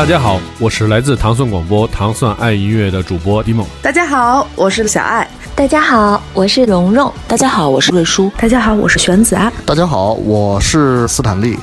大家好，我是来自糖蒜广播糖蒜爱音乐的主播迪梦。大家好，我是小爱。大家好，我是蓉蓉。大家好，我是瑞舒。大家好，我是玄子啊。大家好，我是斯坦利。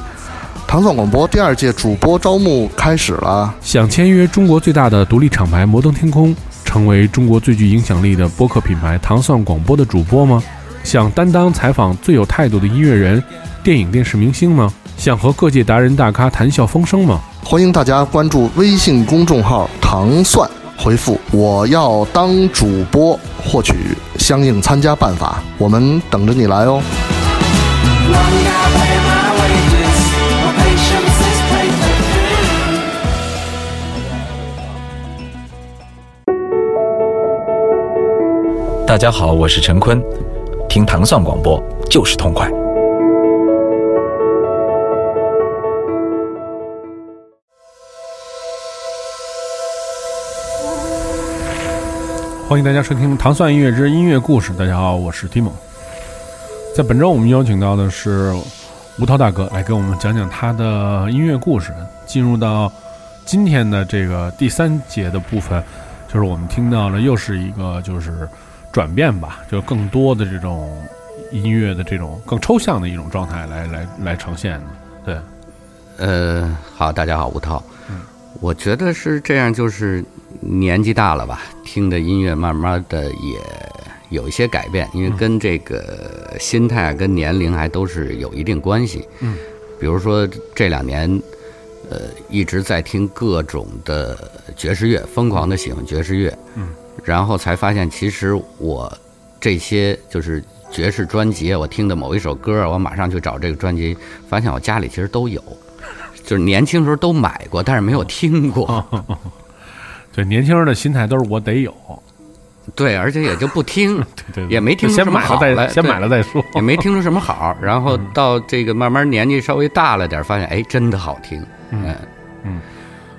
糖蒜广播第二届主播招募开始了，想签约中国最大的独立厂牌摩登天空，成为中国最具影响力的播客品牌糖蒜广播的主播吗？想担当采访最有态度的音乐人、电影电视明星吗？想和各界达人大咖谈笑风生吗？欢迎大家关注微信公众号“糖蒜”，回复“我要当主播”获取相应参加办法，我们等着你来哦。大家好，我是陈坤，听糖蒜广播就是痛快。欢迎大家收听《糖蒜音乐之音乐故事》。大家好，我是 Tim。在本周，我们邀请到的是吴涛大哥来给我们讲讲他的音乐故事。进入到今天的这个第三节的部分，就是我们听到了又是一个就是转变吧，就更多的这种音乐的这种更抽象的一种状态来来来呈现的。对，呃，好，大家好，吴涛。嗯，我觉得是这样，就是年纪大了吧，听的音乐慢慢的也有一些改变，因为跟这个心态跟年龄还都是有一定关系。嗯，比如说这两年，呃，一直在听各种的爵士乐，疯狂的喜欢爵士乐。嗯，然后才发现，其实我这些就是爵士专辑，我听的某一首歌，我马上去找这个专辑，发现我家里其实都有，就是年轻时候都买过，但是没有听过。对，年轻人的心态都是我得有，对，而且也就不听，对对，也没听出先什么好买了再来先买了再说，也没听出什么好。然后到这个慢慢年纪稍微大了点，发现哎，真的好听。嗯，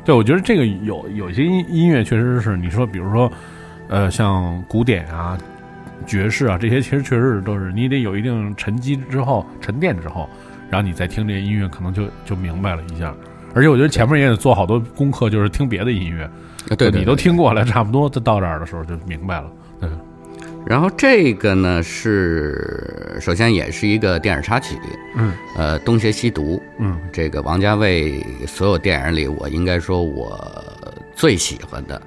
对，我觉得这个有有些音音乐确实是你说，比如说，呃，像古典啊、爵士啊这些，其实确实是都是你得有一定沉积之后、沉淀之后，然后你再听这些音乐，可能就就明白了一下。而且我觉得前面也得做好多功课，就是听别的音乐，对对，你都听过了，差不多就到这儿的时候就明白了。对，然后这个呢是首先也是一个电影插曲，嗯，呃，《东邪西毒》，嗯，这个王家卫所有电影里，我应该说我最喜欢的。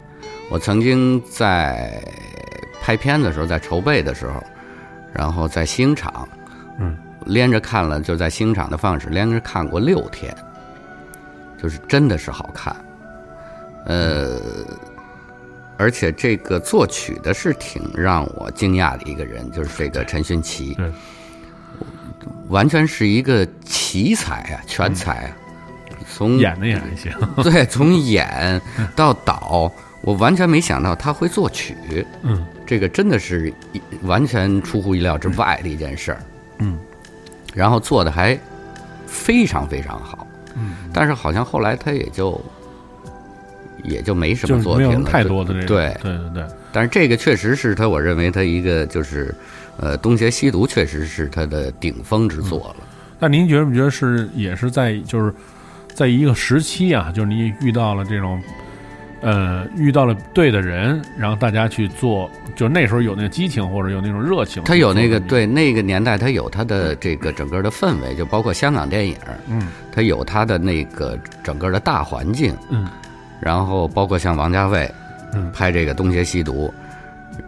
我曾经在拍片子的时候，在筹备的时候，然后在星场，嗯，连着看了，就在星场的放映室连着看过六天，就是真的是好看，呃。而且这个作曲的是挺让我惊讶的一个人，就是这个陈勋奇，完全是一个奇才啊，全才啊，从演的也还行。对从演到导，我完全没想到他会作曲，嗯，这个真的是一完全出乎意料之外的一件事儿，嗯，然后做的还非常非常好，嗯，但是好像后来他也就也就没什么作品了，太多的对。对对对，但是这个确实是他，我认为他一个就是，呃，东邪西毒确实是他的顶峰之作了。那您觉不觉得是也是在就是在一个时期啊，就是你遇到了这种呃遇到了对的人，然后大家去做，就是那时候有那个激情或者有那种热情，他有那个对那个年代，他有他的这个整个的氛围，就包括香港电影，嗯。他有他的那个整个的大环境，嗯。然后包括像王家卫嗯。拍这个东邪西毒，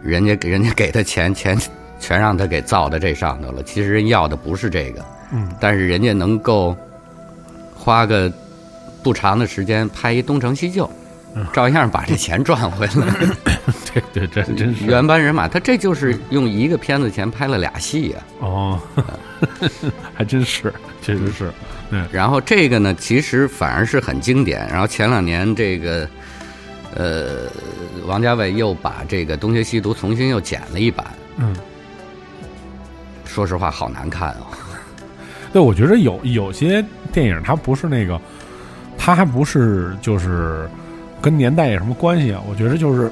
人家给人家给他钱钱全让他给造到这上头了，其实人要的不是这个，嗯。但是人家能够花个不长的时间拍一《东成西就》，嗯照样把这钱赚回来。对对，这真是原班人马，他这就是用一个片子钱拍了俩戏呀、哦，还真是，确实是，嗯，然后这个呢，其实反而是很经典。然后前两年这个，呃，王家卫又把这个《东邪西毒》重新又剪了一版，嗯，说实话好难看啊、对，我觉得有有些电影它不是那个，它还不是就是跟年代有什么关系啊？我觉得就是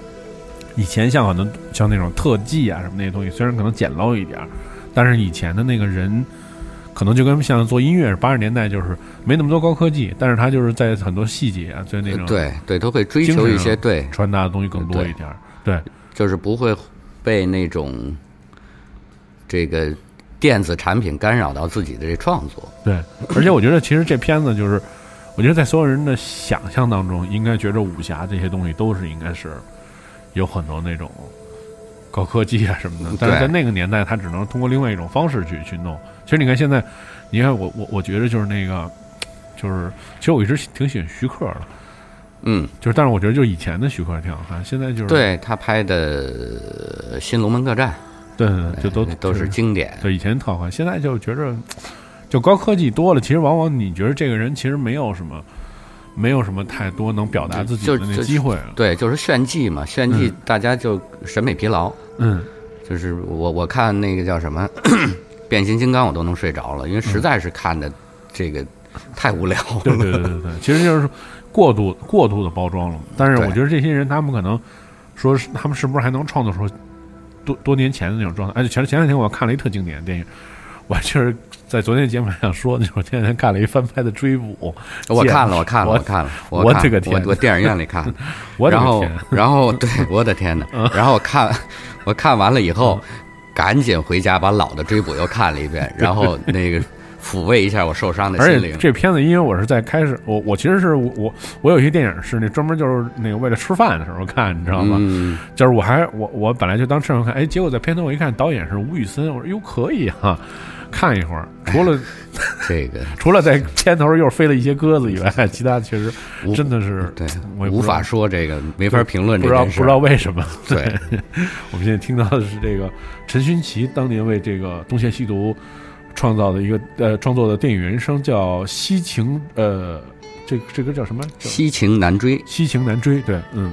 以前像很多像那种特技啊什么那些东西，虽然可能简陋一点儿，但是以前的那个人可能就跟像做音乐八十年代就是没那么多高科技，但是他就是在很多细节啊，在那种对对，都会追求一些对传达的东西更多一点儿，对，就是不会被那种这个电子产品干扰到自己的这创作。对，而且我觉得其实这片子就是，我觉得在所有人的想象当中，应该觉着武侠这些东西都是应该是有很多那种高科技啊什么的，但是在那个年代，他只能通过另外一种方式去去弄。其实你看现在，你看我我我觉得就是那个，就是其实我一直挺喜欢徐克的，嗯，就是但是我觉得就以前的徐克挺好看，现在就是对他拍的《新龙门客栈》，对对对，就都都是经典。对，以前特好看，现在就觉着就高科技多了，其实往往你觉得这个人其实没有什么。没有什么太多能表达自己的那机会了。对，就是炫技嘛，炫技，大家就审美疲劳。嗯，就是我我看那个叫什么《变形金刚》，我都能睡着了，因为实在是看的这个太无聊了。对对对对对，其实就是过度过度的包装了。但是我觉得这些人，他们可能说，他们是不是还能创作出多多年前的那种状态？哎，前前两天我看了一特经典的电影，我就是。在昨天节目上说，那会儿前两天看了一翻拍的《追捕》，我看了，我看了，我看了，我这个天，我电影院里看，我然后然后对，我的天哪！然后看，我看完了以后，赶紧回家把老的《追捕》又看了一遍，然后那个抚慰一下我受伤的心灵。这片子因为我是在开始，我我其实是我我有些电影是那专门就是那个为了吃饭的时候看，你知道吗？就是我还我我本来就当吃饭看，哎，结果在片头我一看导演是吴宇森，我说哟可以哈。看一会儿，除了 这个，除了在片头又飞了一些鸽子以外，其他确实真的是对，我无法说这个，没法评论这。不知道不知道为什么？对，我们现在听到的是这个陈勋奇当年为这个《东邪西毒》创造的一个呃创作的电影原声，叫《西情》呃，这这个叫什么？《西情难追》。西情难追，对，嗯。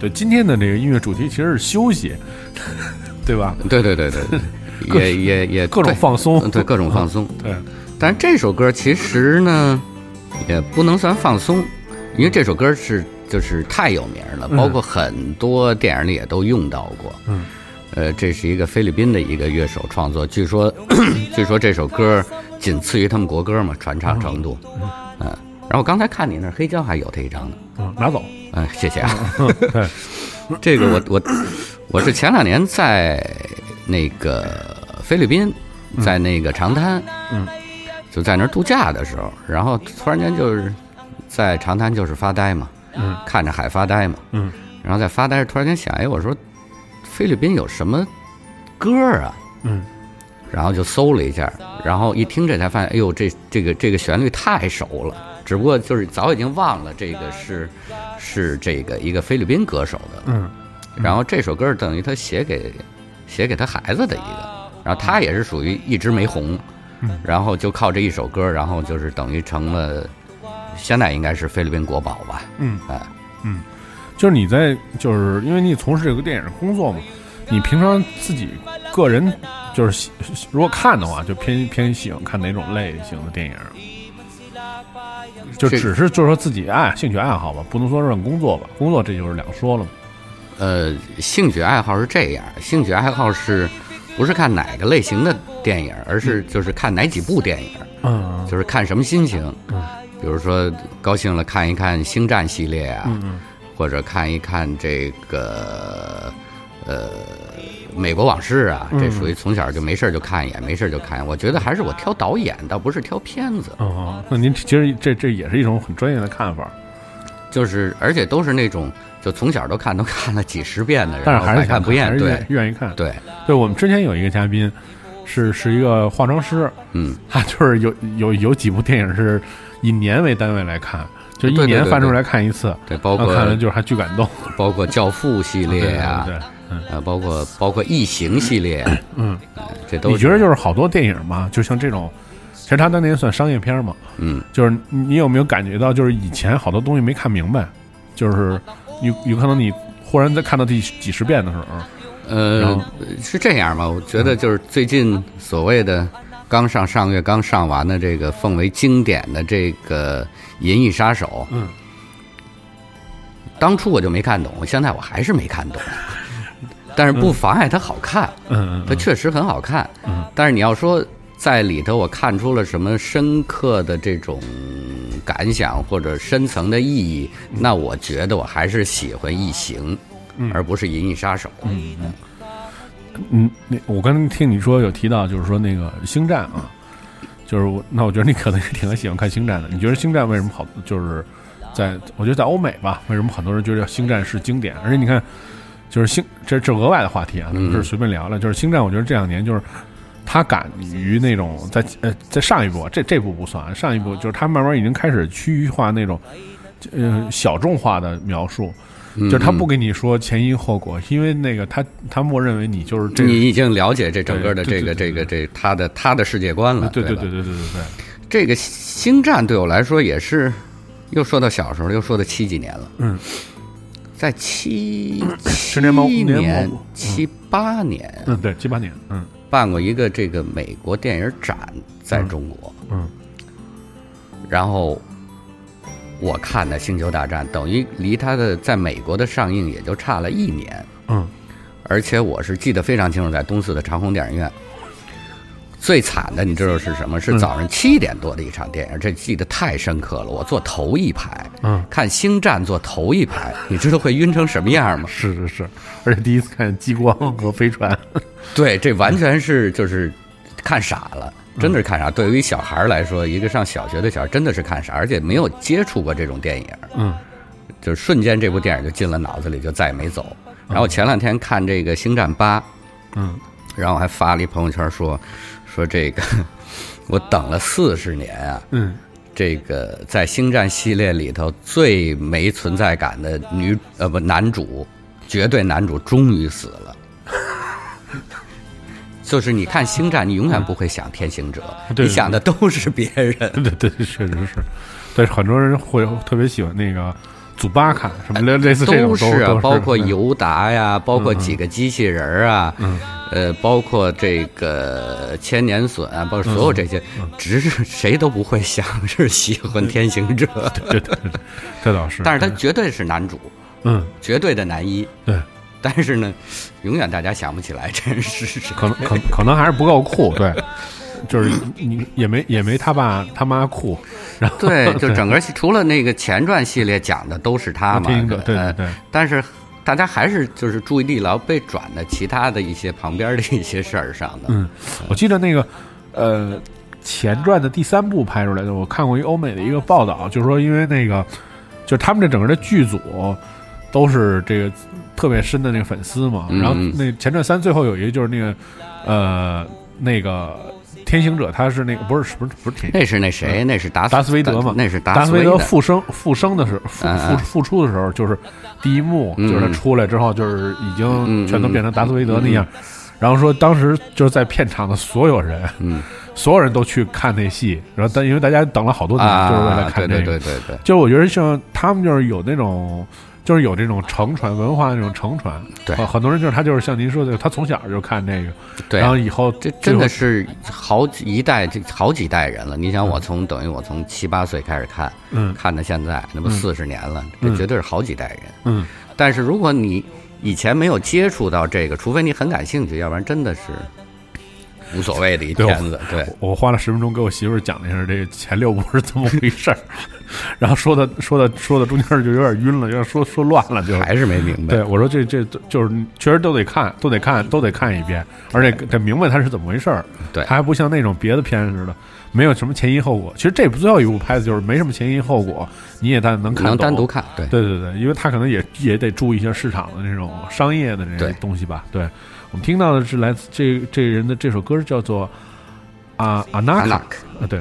对，今天的这个音乐主题其实是休息，对吧？对对对对对，也也也各种放松，嗯对各种放松。对，但是这首歌其实呢，也不能算放松，因为这首歌是就是太有名了，嗯包括很多电影里也都用到过。嗯，呃，这是一个菲律宾的一个乐手创作，据说 据说这首歌仅次于他们国歌嘛，传唱程度。嗯，然后刚才看你那黑胶还有这一张呢。嗯，拿走，嗯，谢谢啊。对，这个我我我是前两年在那个菲律宾，在那个长滩，嗯，就在那儿度假的时候，然后突然间就是在长滩就是发呆嘛，嗯看着海发呆嘛，嗯然后在发呆突然间想，哎，我说菲律宾有什么歌啊？嗯然后就搜了一下，然后一听这才发现，哎呦，这这个这个旋律太熟了，只不过就是早已经忘了这个是是这个一个菲律宾歌手的，嗯。然后这首歌等于他写给写给他孩子的一个，然后他也是属于一直没红，嗯。然后就靠这一首歌，然后就是等于成了现在应该是菲律宾国宝吧，嗯。哎，嗯，就是你在，就是因为你从事这个电影工作嘛，你平常自己个人就是喜如果看的话，就偏偏喜欢看哪种类型的电影？就只是就是说自己爱兴趣爱好吧，不能说是工作吧，工作这就是两说了嘛。呃，兴趣爱好是这样，兴趣爱好是不是看哪个类型的电影，而是就是看哪几部电影，嗯。就是看什么心情，嗯。比如说高兴了看一看《星战》系列啊，嗯嗯。或者看一看这个呃《美国往事》啊，嗯这属于从小就没事儿就看一眼，没事儿就看一眼。我觉得还是我挑导演，倒不是挑片子，哦，那您其实这这也是一种很专业的看法，就是而且都是那种就从小都看都看了几十遍的人，但是还是看不厌。对愿愿意看。对，对，我们之前有一个嘉宾是是一个化妆师，嗯，他 就是有有有几部电影是以年为单位来看，就一年翻出来看一次，对，包括看了就是还巨感动。包括《教父》系列啊，对呃，包括包括《异形》系列，呃嗯，这都你觉得就是好多电影嘛，就像这种，其实他当年算商业片嘛，嗯，就是你有没有感觉到，就是以前好多东西没看明白，就是有有可能你忽然在看到第几十遍的时候，然呃，是这样吧？我觉得就是最近所谓的刚上上个月刚上完的这个奉为经典的这个《银翼杀手》，嗯，当初我就没看懂，现在我还是没看懂，但是不妨碍它好看，嗯嗯它确实很好看，嗯，但是你要说在里头我看出了什么深刻的这种感想或者深层的意义，那我觉得我还是喜欢《异形》，嗯而不是《银翼杀手》。嗯嗯，那我刚才听你说有提到，就是说那个星战啊，就是我那我觉得你可能也挺喜欢看星战的。你觉得星战为什么好？就是在我觉得在欧美吧，为什么很多人觉得星战是经典？而且你看，就是星这这额外的话题啊，嗯这是随便聊聊。就是星战，我觉得这两年就是他敢于那种在呃在上一部这这部不算，上一部就是他慢慢已经开始区域化那种呃小众化的描述。就是他不跟你说前因后果，因为那个他他默认为你就是这个，你已经了解这整个的这个这个这他的他的世界观了，对对对对对对对，这个星战对我来说也是，又说到小时候，又说到七几年了。嗯，在七十年毛七年七八年。嗯对七八年，嗯。办过一个这个美国电影展，在中国，嗯。然后我看的《星球大战》，等于离它的在美国的上映也就差了一年。嗯。而且我是记得非常清楚，在东四的长虹电影院。最惨的，你知道是什么？是嗯早上七点多的一场电影，这记得太深刻了。我坐头一排，嗯，看《星战》坐头一排，你知道会晕成什么样吗？是是是，而且第一次看激光和飞船，对，这完全是就是看傻了，真的是看傻。对于小孩来说，一个上小学的小孩真的是看傻，而且没有接触过这种电影，嗯就是瞬间这部电影就进了脑子里，就再也没走。然后前两天看这个《星战八》，嗯然后我还发了一朋友圈说说这个我等了四十年啊，嗯这个在星战系列里头最没存在感的女呃不男主，绝对男主终于死了。就是你看星战，你永远不会想天行者，对你想的都是别人。对对对，确实是，对很多人会特别喜欢那个祖巴卡什么类类似这种都是啊，包括尤达呀，包括几个机器人啊，嗯呃，包括这个千年隼啊，包括所有这些，嗯只是谁都不会想是喜欢天行者，对对对，这倒是，但是他绝对是男主，嗯。绝对的男一，对，但是呢，永远大家想不起来这人是谁。可能可可能还是不够酷，对，就是你也没也没他爸他妈酷，然后对，就整个系除了那个前传系列讲的都是他嘛，对对呃对，但是大家还是就是注意力老被转到其他的一些旁边的一些事儿上的。嗯，我记得那个呃前传的第三部拍出来的，我看过一欧美的一个报道，就是说因为那个就是他们这整个的剧组都是这个特别深的那个粉丝嘛，嗯。然后那前传三最后有一个就是那个呃那个天行者，他是那个不是不是不是天那是那谁？那是达达斯维德嘛，那是达斯维德。复生复生的时候，复复复出的时候，就是第一幕，嗯。就是他出来之后，就是已经嗯全都变成达斯维德那样。然后说当时就是在片场的所有人，嗯。所有人都去看那戏，然后但因为大家等了好多年，就是为了啊，看这个。对对对对对。就我觉得像他们就是有那种。就是有这种承传文化那种承传，对很很多人就是他就是像您说的，他从小就看这个，对，然后以后这真的是是好几一代，这好几代人了。你想，我从等于我从七八岁开始看，嗯看到现在，那不嗯四十年了，嗯这绝对是好几代人。嗯但是如果你以前没有接触到这个，除非你很感兴趣，要不然真的是无所谓的一对片子。对，我花了十分钟给我媳妇儿讲了一下这个前六部是怎么回事儿，然后说的说的说的中间就有点晕了，有点说说乱了，就还是没明白对。我说这这就是确实都得看，都得看，都得看一遍，而且得明白它是怎么回事儿。对它还不像那种别的片似的，没有什么前因后果。其实这部最后一部拍的就是没什么前因后果，你也单能看能单独看，对对对对，因为他可能也也得注意一下市场的那种商业的这些东西吧。对，我们听到的是来自这这人的这首歌叫做啊阿纳卡 Anak 啊，对，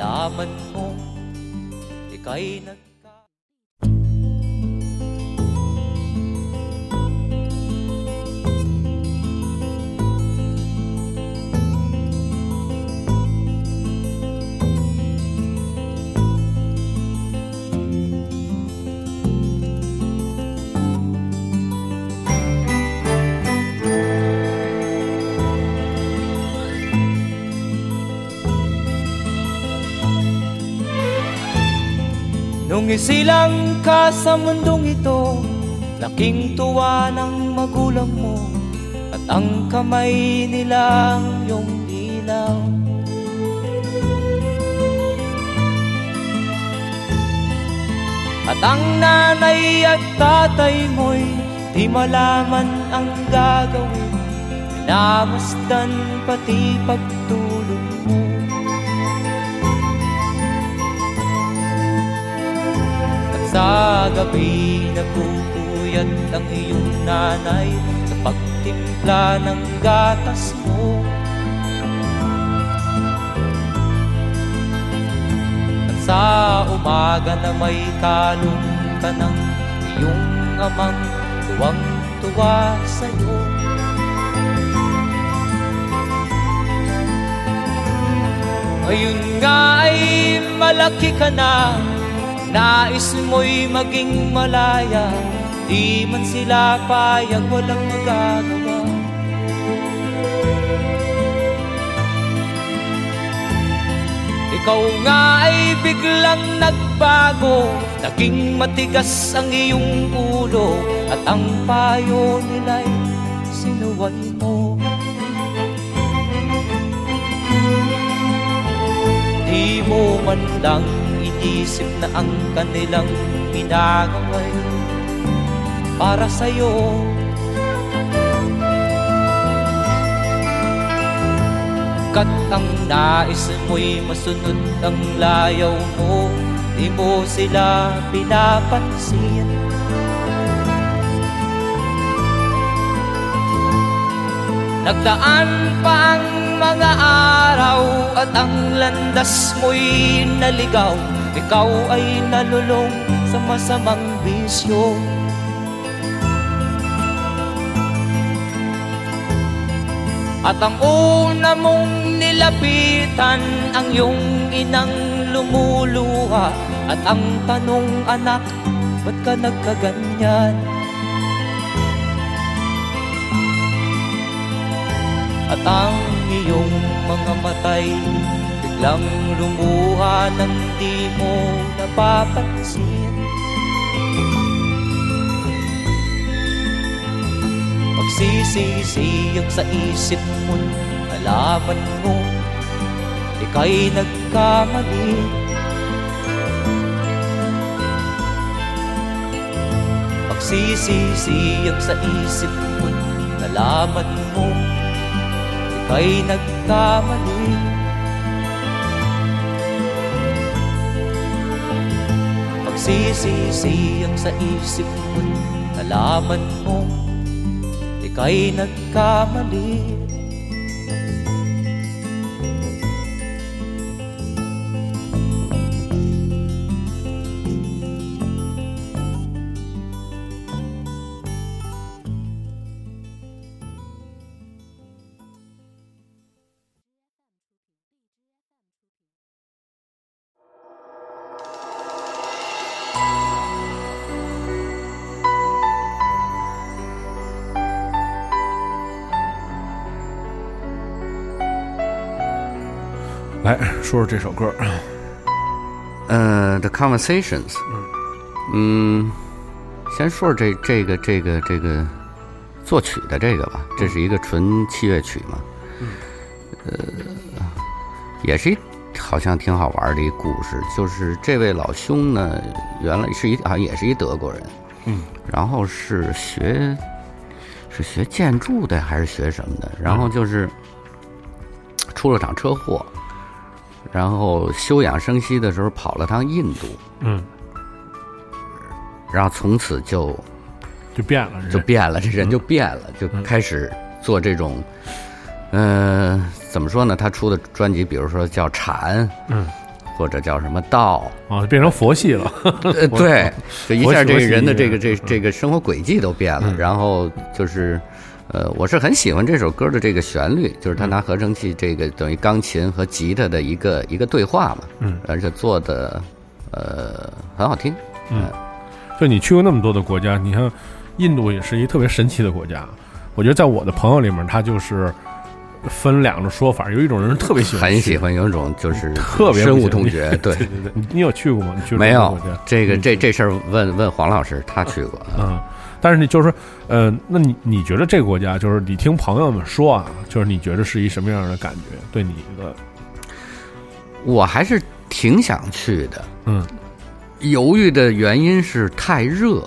Malaman mong ika'y nag Nung isilang ka sa mundong ito Laking tuwa ng magulang mo At ang kamay nilang iyong ilaw. At ang nanay at tatay mo'y Di malaman ang gagawin Minamasdan pati pagtulog sa gabi nagpupuyat ang iyong nanay Sa pagtimpla ng gatas mo. At sa umaga na may kalong ka ng iyong amang Tuwang-tuwa sa'yo. Ngayon nga ay malaki ka na Nais mo'y maging malaya Di man sila payag walang magagawa. Ikaw nga ay biglang nagbago Naging matigas ang iyong ulo At ang payo nila'y sinuway mo. Di mo man lang inisip na ang kanilang ginagaway Para sa'yo. Kat ang nais mo'y masunod ang layaw mo Di mo sila pinapansin. Nagdaan pa ang mga araw At ang landas mo'y naligaw Ikaw ay nalulong sa masamang bisyo At ang una mong nilapitan Ang iyong inang lumuluha At ang tanong anak, ba't ka nagkaganyan? At ang iyong mga matay Biglang lumuha nang di mo napapansin. Magsisisiyag sa isip mo Nalaman mo Ika'y nagkamali. Magsisisiyag sa isip mo Nalaman mo Ika'y nagkamali Magsisisiyag sa isip mo Nalaman mo. Ika'y nagkamali 来说说这首歌，呃，The Conversations，嗯，先说说这这个这个这个作曲的这个吧，这是一个纯器乐曲嘛，呃，也是一好像挺好玩的一故事，就是这位老兄呢，原来是一好像也是一德国人，嗯，然后是学是学建筑的还是学什么的，然后就是出了场车祸。然后休养生息的时候跑了趟印度，嗯，然后从此就就变了，就变了，这人就变了，就开始做这种，嗯，怎么说呢？他出的专辑，比如说叫禅，嗯，或者叫什么道，啊，变成佛系了，呃，对，就一下这个人的这个这这个生活轨迹都变了，然后就是。呃，我是很喜欢这首歌的这个旋律，就是他拿合成器这个等于钢琴和吉他的一个一个对话嘛，嗯，而且做的呃很好听，嗯，就你去过那么多的国家，你像印度也是一特别神奇的国家，我觉得在我的朋友里面，他就是分两种说法，有一种人特别喜欢，很喜欢，有一种就是特别深恶痛绝，对对。对，你有去过吗？你去没有？这个这这事儿问问黄老师，他去过，嗯。但是你就是说，呃，那你你觉得这个国家就是你听朋友们说啊，就是你觉得是一什么样的感觉？对你的，我还是挺想去的。嗯，犹豫的原因是太热。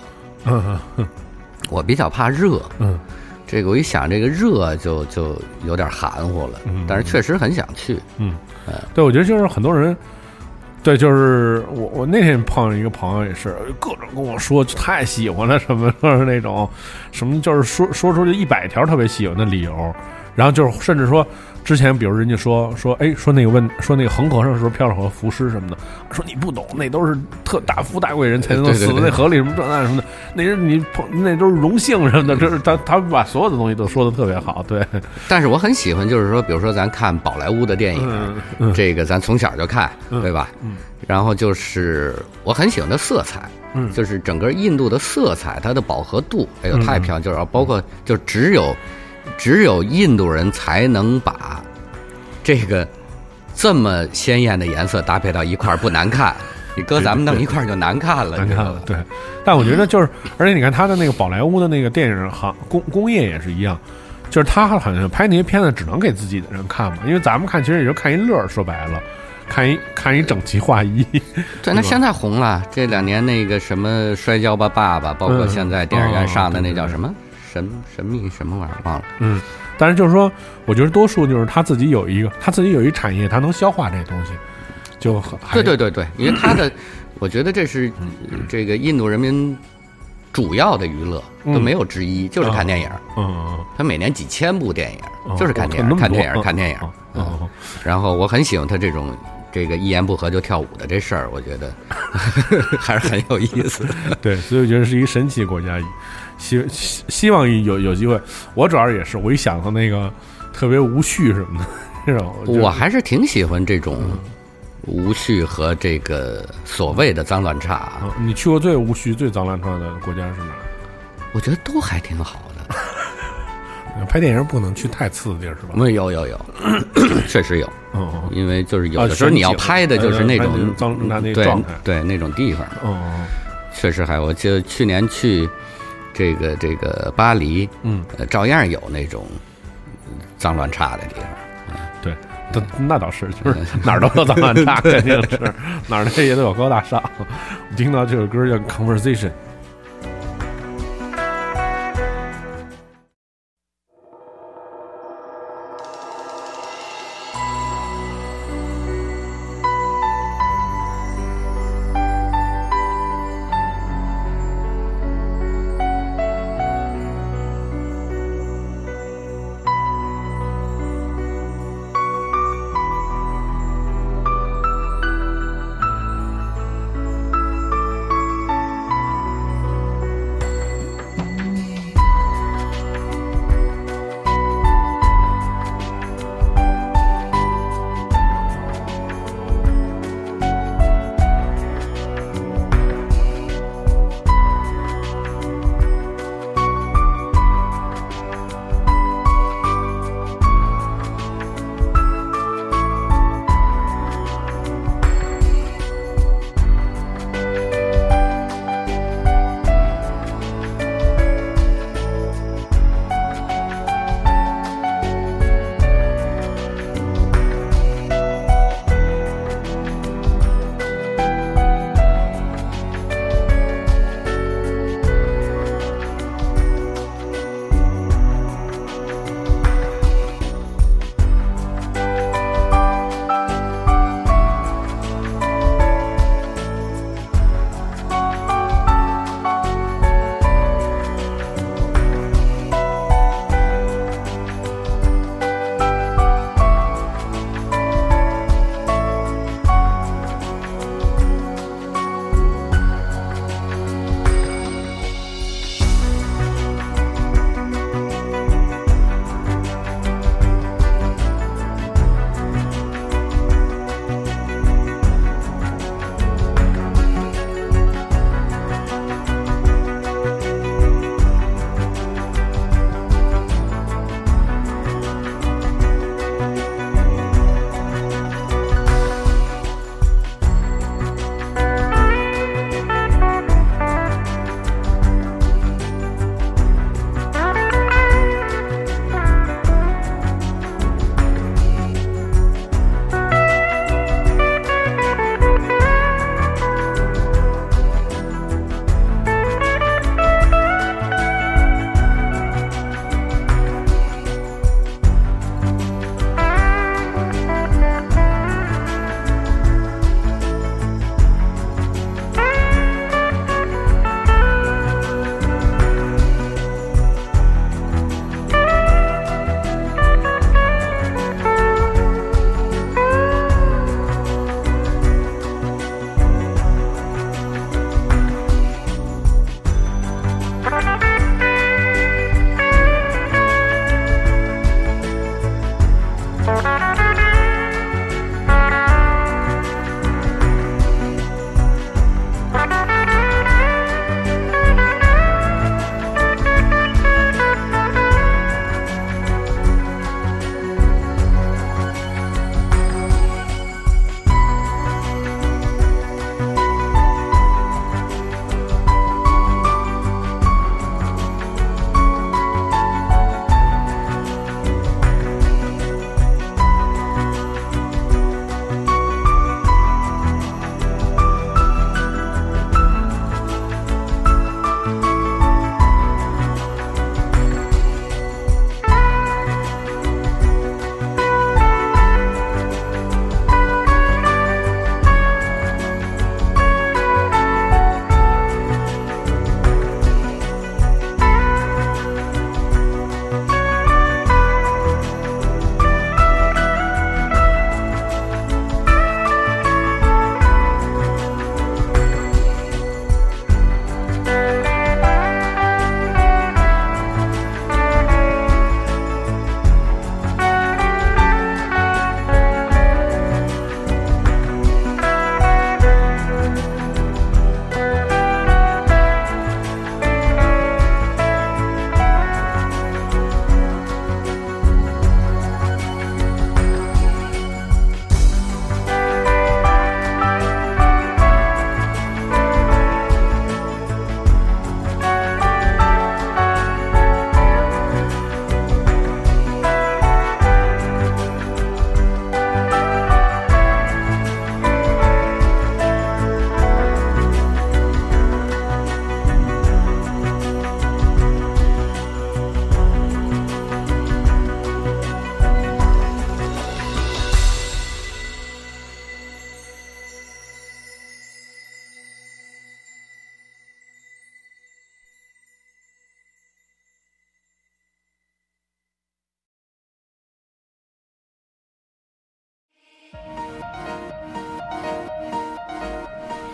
嗯嗯，我比较怕热。嗯，这个我一想这个热就就有点含糊了。嗯，但是确实很想去。嗯，对，我觉得就是很多人。对，就是我，我那天碰上一个朋友，也是各种跟我说太喜欢了什么，就是那种什么，就是说说出去一百条特别喜欢的理由，然后就是甚至说之前，比如人家说说，哎，说那个问说那个恒河上是不是漂亮河浮尸什么的，说你不懂，那都是特大富大贵人才能死在那河里什么这那什么的，那是你碰那都是荣幸什么的，就是他他把所有的东西都说的特别好，对。但是我很喜欢，就是说，比如说咱看宝莱坞的电影，这个咱从小就看，对吧？嗯。然后就是我很喜欢的色彩，嗯，就是整个印度的色彩，它的饱和度，哎呦太漂亮，就是包括就只有只有印度人才能把这个这么鲜艳的颜色搭配到一块儿不难看，你搁咱们弄一块儿就难看了，难看了。对，但我觉得就是，而且你看他的那个宝莱坞的那个电影行工工业也是一样，就是他好像拍那些片子只能给自己的人看嘛，因为咱们看其实也就看一乐，说白了。看一看一整齐划一，对，那现在红了。这两年那个什么《摔跤吧，爸爸》，包括现在电影院上的那叫什么神神秘什么玩意儿忘了。嗯，但是就是说，我觉得多数就是他自己有一个，他自己有一产业，他能消化这东西，就对对对对，因为他的，我觉得这是这个印度人民主要的娱乐都没有之一，就是看电影。嗯，他每年几千部电影，就是看电影，看电影，看电影。嗯，然后我很喜欢他这种。这个一言不合就跳舞的这事儿，我觉得 还是很有意思。对，所以我觉得是一个神奇国家，希希望有有机会。我主要也是，我一想到那个特别无序什么的这种，我还是挺喜欢这种无序和这个所谓的脏乱差你去过最无序、最脏乱差的国家是哪儿？我觉得都还挺好的。拍电影不能去太次的地儿是吧？没有有有，确实有，因为就是有啊的时候你要拍的就是那种种脏那那对状态对那种地方，嗯嗯确实还。我记得去年去这个这个巴黎，嗯，呃，照样有那种脏乱差的地方。对，那那倒是，就是哪儿都有脏乱差，肯定是哪儿的也都有高大上。我听到这首歌叫《Conversation》。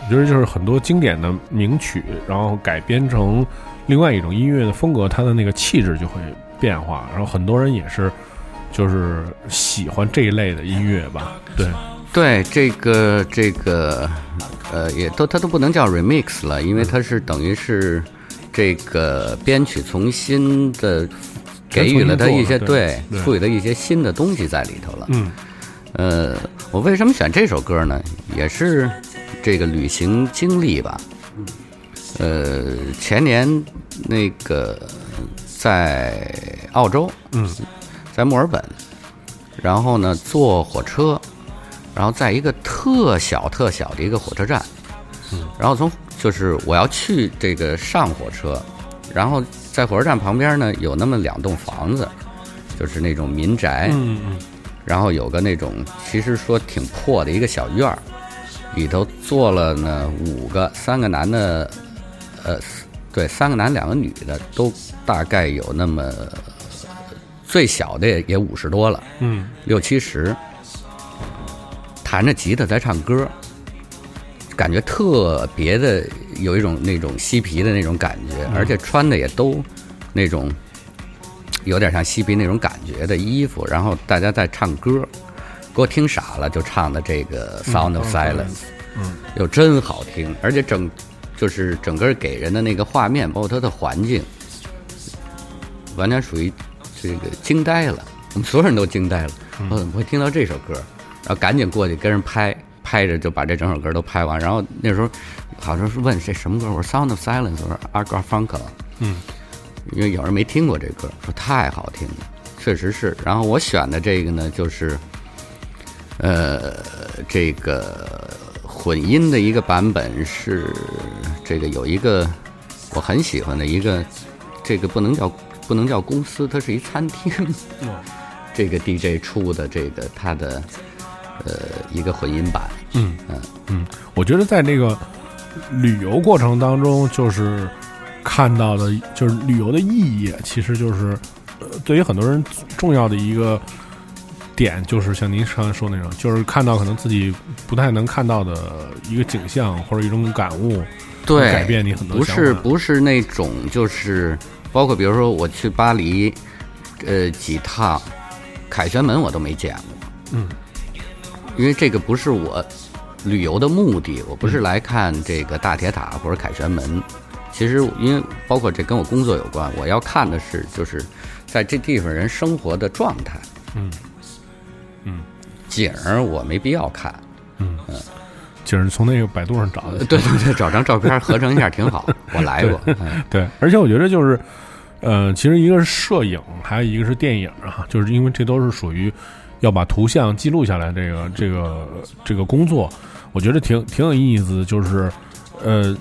我觉得就是很多经典的名曲，然后改编成另外一种音乐的风格，它的那个气质就会变化。然后很多人也是就是喜欢这一类的音乐吧。对，对，这个这个呃，也都它都不能叫 remix 了，因为它是等于是这个编曲重新的给予了它一些对赋予了一些新的东西在里头了。嗯呃，我为什么选这首歌呢？也是这个旅行经历吧。呃，前年那个在澳洲，嗯，在墨尔本，然后呢坐火车，然后在一个特小特小的一个火车站，嗯，然后从就是我要去这个上火车，然后在火车站旁边呢有那么两栋房子，就是那种民宅，嗯嗯然后有个那种其实说挺破的一个小院儿，里头坐了呢五个，三个男的，呃，对，三个男两个女的，都大概有那么最小的也也五十多了，嗯。六七十，弹着吉他在唱歌，感觉特别的有一种那种嬉皮的那种感觉，而且穿的也都那种有点像嬉皮那种感觉的衣服，然后大家在唱歌，给我听傻了，就唱的这个《Sound of Silence》，嗯，又真好听，而且整就是整个给人的那个画面，包括它的环境，完全属于这个惊呆了，我们所有人都惊呆了。我怎么会听到这首歌？然后赶紧过去跟人拍，拍着就把这整首歌都拍完。然后那时候好像是问这什么歌，我说《Sound of Silence》，我说 a r g a f u n k l 嗯，因为有人没听过这歌，说太好听了，确实是。然后我选的这个呢，就是呃这个混音的一个版本是这个有一个我很喜欢的一个，这个不能叫不能叫公司，它是一餐厅。这个 DJ 出的这个他的呃一个混音版，嗯嗯。嗯，我觉得在那个旅游过程当中，就是看到的，就是旅游的意义，其实就是呃，对于很多人重要的一个点，就是像您刚才说那种，就是看到可能自己不太能看到的一个景象或者一种感悟，对，改变你很多不是不是那种就是包括比如说我去巴黎，呃几趟，凯旋门我都没见过，嗯，因为这个不是我旅游的目的，我不是来看这个大铁塔或者凯旋门。其实，因为包括这跟我工作有关，我要看的是就是在这地方人生活的状态。嗯嗯景儿我没必要看，嗯，景儿从那个百度上找的，对对对，找张照片合成一下挺好。我来过，嗯对，而且我觉得就是，呃，其实一个是摄影，还有一个是电影啊，就是因为这都是属于要把图像记录下来这个这个这个工作，我觉得挺挺有意思。就是，呃，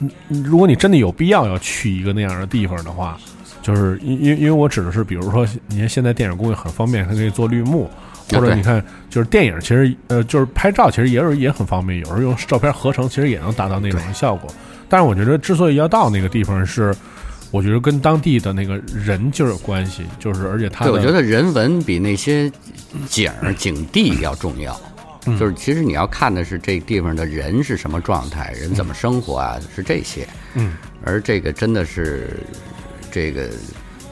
嗯如果你真的有必要要去一个那样的地方的话，就是因因因为我指的是，比如说，你看现在电影工业很方便，它可以做绿幕。或者你看，就是电影，其实呃，就是拍照，其实也有也很方便，有时候用照片合成，其实也能达到那种效果。但是我觉得，之所以要到那个地方，是我觉得跟当地的那个人就有关系，就是而且他对，我觉得人文比那些景儿景地要重要。嗯就是其实你要看的是这地方的人是什么状态，人怎么生活啊，是这些。嗯，而这个真的是这个，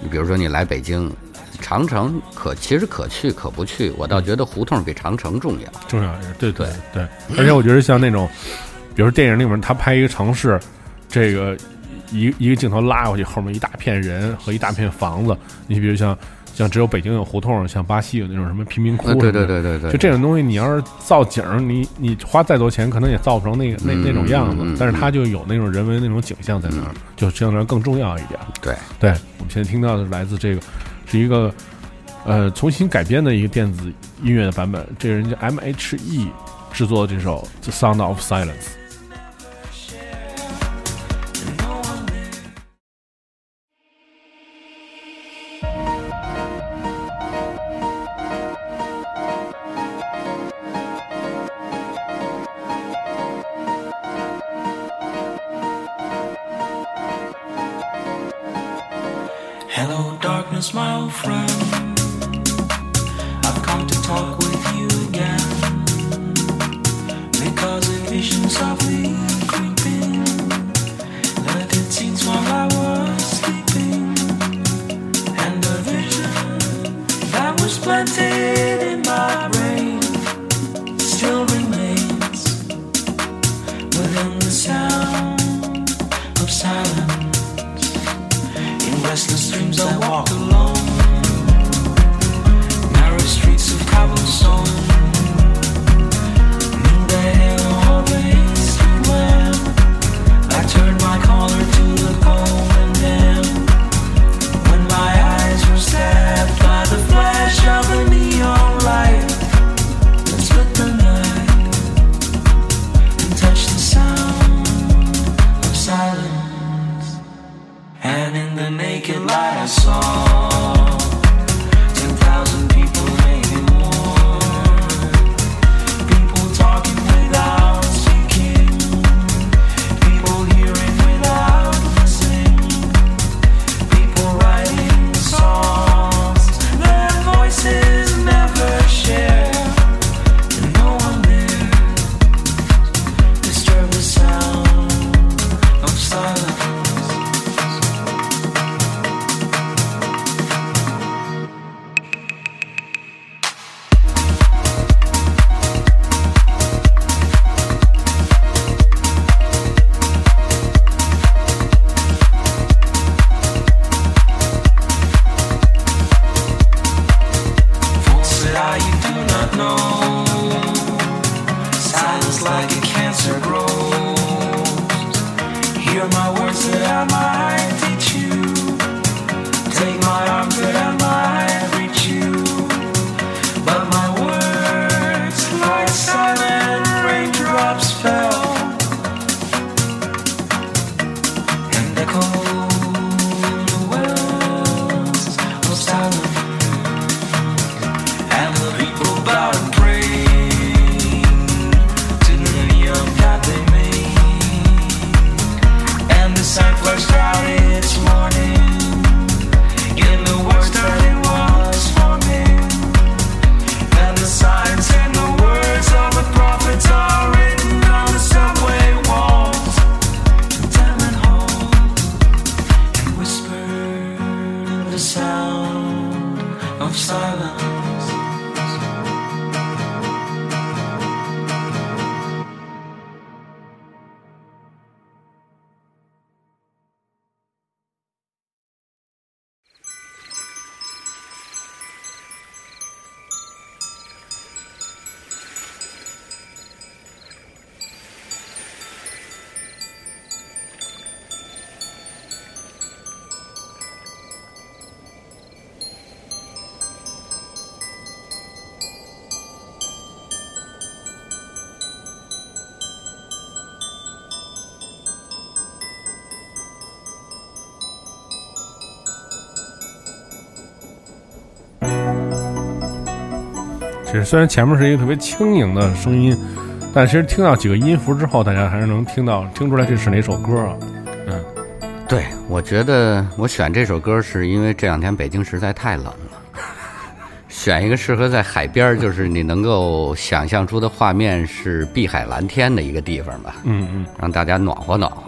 你比如说你来北京，长城可其实可去可不去，我倒觉得胡同比长城重要。重要，对对对，而且我觉得像那种，比如说电影里面他拍一个城市，这个一一个镜头拉过去，后面一大片人和一大片房子，你比如像像只有北京有胡同，像巴西有那种什么贫民窟对对对对对就这种东西，你要是造景儿，你你花再多钱，可能也造不成那个那嗯那种样子嗯嗯，但是它就有那种人文那种景象在那儿，就相对来更重要一点。对，对，我们现在听到的是来自这个是一个呃重新改编的一个电子音乐的版本，这个人叫 M H E 制作的这首《The Sound of Silence》。Visions of the 虽然前面是一个特别轻盈的声音，但其实听到几个音符之后，大家还是能听到听出来这是哪首歌啊？嗯，对，我觉得我选这首歌是因为这两天北京实在太冷了，选一个适合在海边儿，就是你能够想象出的画面是碧海蓝天的一个地方吧，嗯嗯。让大家暖和暖和。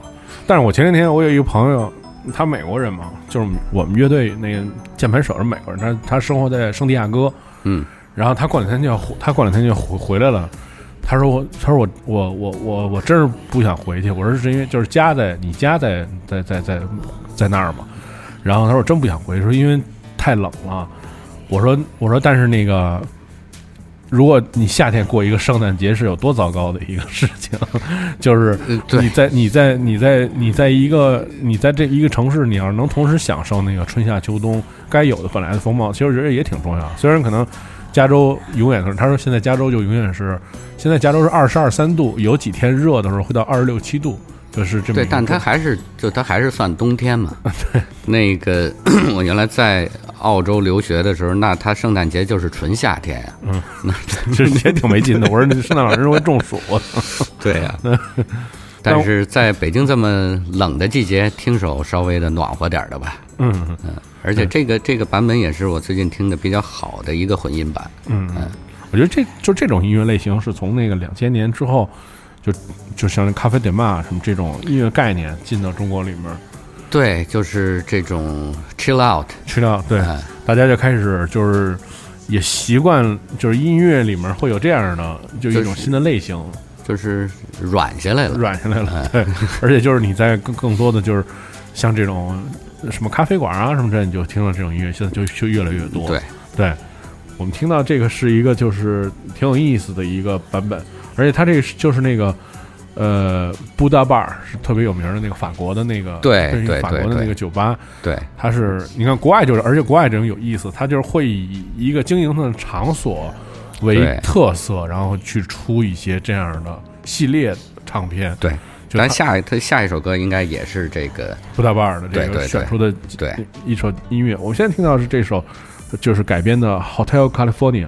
但是我前两天我有一个朋友，他美国人嘛，就是我们乐队那个键盘手是美国人，他他生活在圣地亚哥，嗯，然后他过两天就要回，他过两天就要回回来了。他说我，他说我我我我我真是不想回去。我说是因为就是家在你家在在在在在那儿嘛。然后他说我真不想回去，说因为太冷了。我说我说但是那个，如果你夏天过一个圣诞节是有多糟糕的一个事情，就是你在你在你在你在一个你在这一个城市，你要是能同时享受那个春夏秋冬该有的本来的风貌，其实我觉得也挺重要。虽然可能加州永远是，他说现在加州就永远是，现在加州是二十二三度，有几天热的时候会到二十六七度，就是这么对，但它还是就它还是算冬天嘛。对，那个 我原来在澳洲留学的时候，那它圣诞节就是纯夏天呀。嗯，那这也挺没劲的。我说那圣诞老人会中暑。对呀。但是在北京这么冷的季节，听首稍微的暖和点的吧。嗯嗯。而且这个这个版本也是我最近听的比较好的一个混音版。嗯嗯。我觉得这就这种音乐类型是从那个两千年之后，就就像那咖啡点嘛什么这种音乐概念进到中国里面。对，就是这种 chill out，chill out。对，大家就开始就是也习惯，就是音乐里面会有这样的，就一种新的类型，就是软下来了，软下来了。对，而且就是你在更更多的就是像这种什么咖啡馆啊什么这，你就听到这种音乐，现在就就越来越多。对，对，我们听到这个是一个就是挺有意思的一个版本，而且它这个就是那个。呃，布达巴尔是特别有名的那个法国的那个，对对法国的那个酒吧，对，它是你看国外就是，而且国外这种有意思，它就是会以一个经营的场所为特色，然后去出一些这样的系列唱片。对，咱下他下一首歌应该也是这个布达巴尔的这个选出的对一首音乐。我们现在听到是这首，就是改编的《Hotel California》。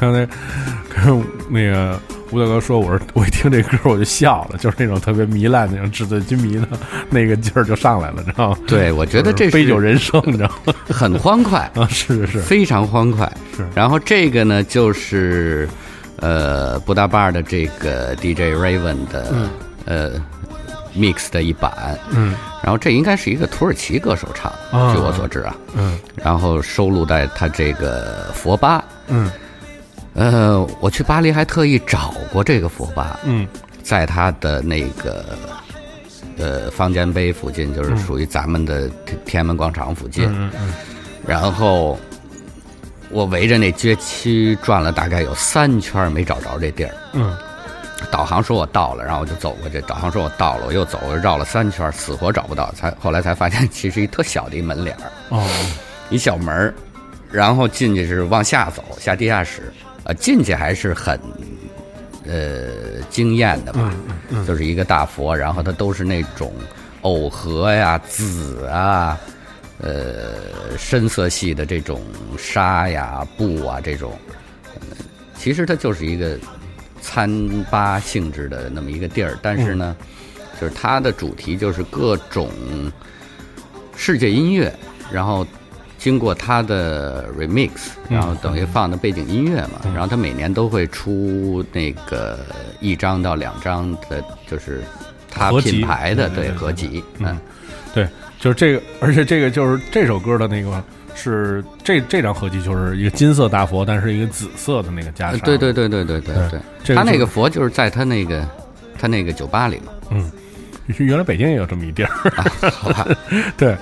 刚才跟那个吴大哥说，我说我一听这歌我就笑了，就是那种特别糜烂那种纸醉金迷的那个劲儿就上来了，知道吗？对，我觉得这是杯酒人生，你知道吗？很欢快啊，是是是，非常欢快。是，然后这个呢，就是呃布达巴的这个 DJ Raven 的、呃 mix 的一版，嗯，然后这应该是一个土耳其歌手唱，啊据我所知啊，嗯然后收录在他这个佛巴。嗯呃，我去巴黎还特意找过这个佛吧，嗯在他的那个呃方尖碑附近，就是属于咱们的天天安门广场附近。嗯嗯然后我围着那街区转了大概有三圈，没找着这地儿。嗯导航说我到了，然后我就走过去。导航说我到了，我又走，绕了三圈，死活找不到。才后来才发现，其实一特小的一门脸儿，哦一小门儿，然后进去是往下走，下地下室。呃，进去还是很呃惊艳的吧，就是一个大佛，然后它都是那种藕荷呀、紫啊。呃，深色系的这种纱呀、布啊，这种，呃其实它就是一个餐吧性质的那么一个地儿，但是呢，就是它的主题就是各种世界音乐，然后经过他的 remix，然后等于放的背景音乐嘛，然后他每年都会出那个一张到两张的，就是他品牌的对合集，嗯，对，就是这个，而且这个就是这首歌的那个是这这张合集就是一个金色大佛，但是一个紫色的那个加，对对对对对对对，他那个佛就是在他那个他那个酒吧里嘛，嗯，原来北京也有这么一地儿，好吧，对。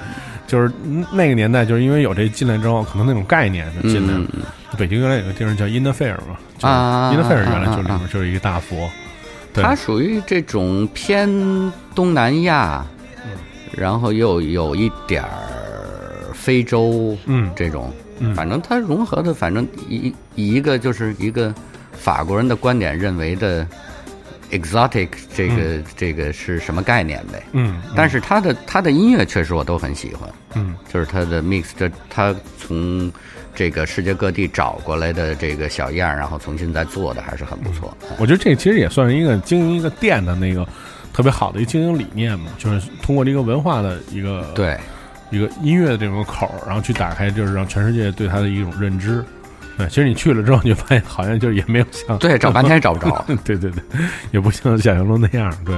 就是那个年代，就是因为有这进来之后，可能那种概念就进来了。嗯嗯。北京原来有个地方叫 In the Fair 嘛，就是啊 In the Fair 原来就里啊啊面就是一个大佛，它属于这种偏东南亚，然后又有一点儿非洲，嗯。这种，嗯。反正它融合的，反正一以一个就是一个法国人的观点认为的 exotic 这个、这个是什么概念呗？嗯，但是他的他的音乐确实我都很喜欢，嗯就是他的 mix，这他从这个世界各地找过来的这个小样儿，然后重新再做的还是很不错。我觉得这其实也算是一个经营一个店的那个特别好的一个经营理念嘛，就是通过这个文化的一个对，一个音乐的这种口儿，然后去打开，就是让全世界对他的一种认知。对，其实你去了之后，你就发现好像就是也没有像对找半天也找不着 对对对，也不像想象中那样。对，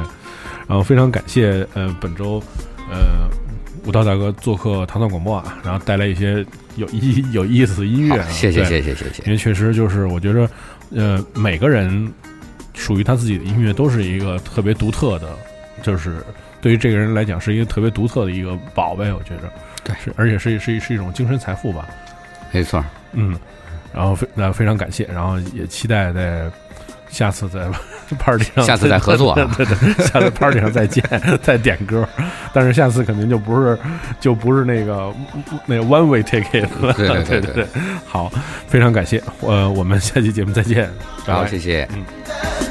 然后非常感谢呃本周呃武道大哥做客糖蒜广播啊，然后带来一些有意有意思的音乐啊，谢谢谢谢谢谢因为确实就是我觉得呃每个人属于他自己的音乐都是一个特别独特的，就是对于这个人来讲是一个特别独特的一个宝贝，我觉着对是而且是是是一种精神财富吧。没错。嗯，然后非那非常感谢，然后也期待在下次在 party 上，下次再合作啊。对对对，下次 party 上再见，再点歌，但是下次肯定就不是就不是那个那个 one way ticket 了，对对对对对对，好，非常感谢，呃，我们下期节目再见，拜好，拜谢谢。嗯。